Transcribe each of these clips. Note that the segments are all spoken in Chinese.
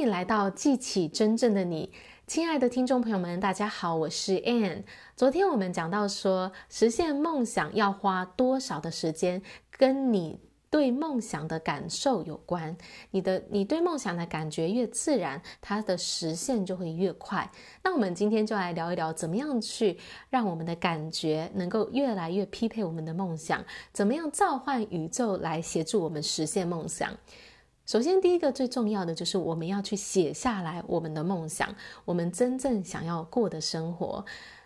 欢迎来到记起真正的你，亲爱的听众朋友们，大家好，我是 Anne。昨天我们讲到说，实现梦想要花多少的时间，跟你对梦想的感受有关。你的你对梦想的感觉越自然，它的实现就会越快。那我们今天就来聊一聊，怎么样去让我们的感觉能够越来越匹配我们的梦想，怎么样召唤宇宙来协助我们实现梦想。首先，第一个最重要的就是我们要去写下来我们的梦想，我们真正想要过的生活。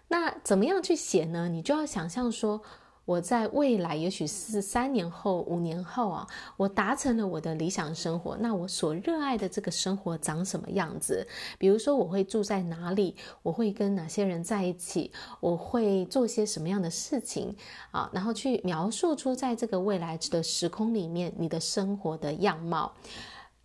那怎么样去写呢？你就要想象说，我在未来，也许是三年后、五年后啊，我达成了我的理想生活。那我所热爱的这个生活长什么样子？比如说，我会住在哪里？我会跟哪些人在一起？我会做些什么样的事情啊？然后去描述出在这个未来的时空里面你的生活的样貌。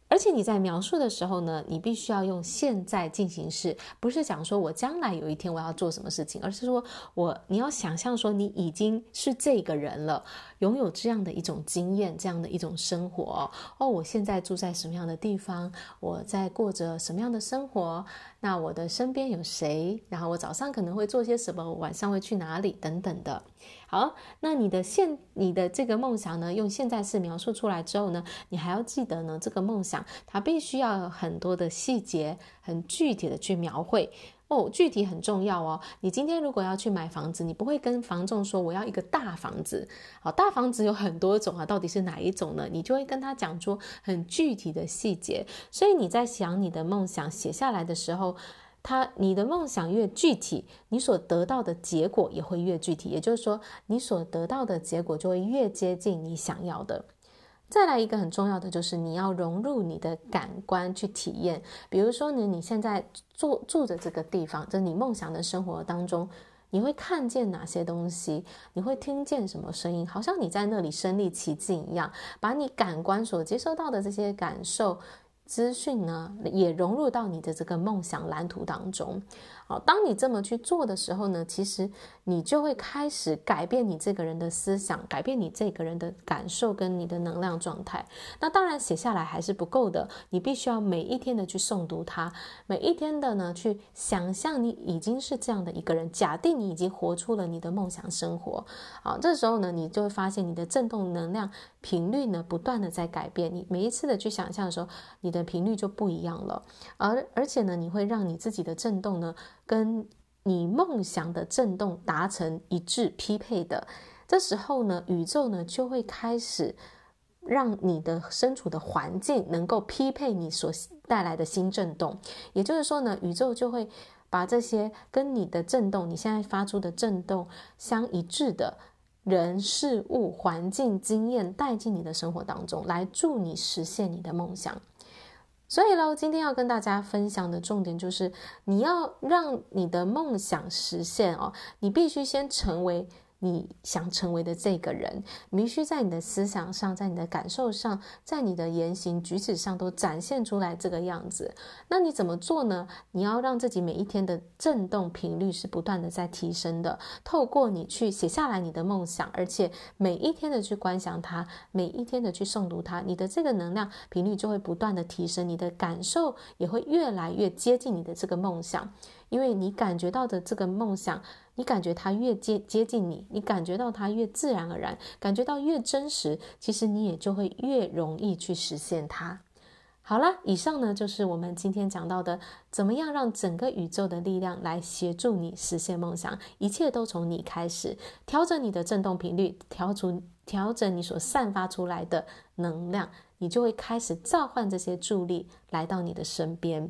而且你在描述的时候呢，你必须要用现在进行式，不是讲说我将来有一天我要做什么事情，而是说我你要想象说你已经是这个人了，拥有这样的一种经验，这样的一种生活哦。我现在住在什么样的地方？我在过着什么样的生活？那我的身边有谁？然后我早上可能会做些什么？我晚上会去哪里？等等的。好，那你的现你的这个梦想呢，用现在式描述出来之后呢，你还要记得呢，这个梦想它必须要有很多的细节，很具体的去描绘哦，具体很重要哦。你今天如果要去买房子，你不会跟房仲说我要一个大房子，好，大房子有很多种啊，到底是哪一种呢？你就会跟他讲出很具体的细节。所以你在想你的梦想写下来的时候。他，你的梦想越具体，你所得到的结果也会越具体。也就是说，你所得到的结果就会越接近你想要的。再来一个很重要的就是，你要融入你的感官去体验。比如说呢，你现在住住着这个地方，就是你梦想的生活当中，你会看见哪些东西？你会听见什么声音？好像你在那里身历其境一样，把你感官所接收到的这些感受。资讯呢，也融入到你的这个梦想蓝图当中。好，当你这么去做的时候呢，其实你就会开始改变你这个人的思想，改变你这个人的感受跟你的能量状态。那当然写下来还是不够的，你必须要每一天的去诵读它，每一天的呢去想象你已经是这样的一个人，假定你已经活出了你的梦想生活。好，这时候呢，你就会发现你的振动能量频率呢不断的在改变。你每一次的去想象的时候，你的频率就不一样了，而而且呢，你会让你自己的振动呢。跟你梦想的震动达成一致匹配的，这时候呢，宇宙呢就会开始让你的身处的环境能够匹配你所带来的新震动。也就是说呢，宇宙就会把这些跟你的震动，你现在发出的震动相一致的人、事物、环境、经验带进你的生活当中，来助你实现你的梦想。所以喽，今天要跟大家分享的重点就是，你要让你的梦想实现哦，你必须先成为。你想成为的这个人，你必须在你的思想上，在你的感受上，在你的言行举止上都展现出来这个样子。那你怎么做呢？你要让自己每一天的振动频率是不断的在提升的。透过你去写下来你的梦想，而且每一天的去观想它，每一天的去诵读它，你的这个能量频率就会不断的提升，你的感受也会越来越接近你的这个梦想。因为你感觉到的这个梦想，你感觉它越接接近你，你感觉到它越自然而然，感觉到越真实，其实你也就会越容易去实现它。好了，以上呢就是我们今天讲到的，怎么样让整个宇宙的力量来协助你实现梦想，一切都从你开始，调整你的振动频率，调出调整你所散发出来的能量，你就会开始召唤这些助力来到你的身边。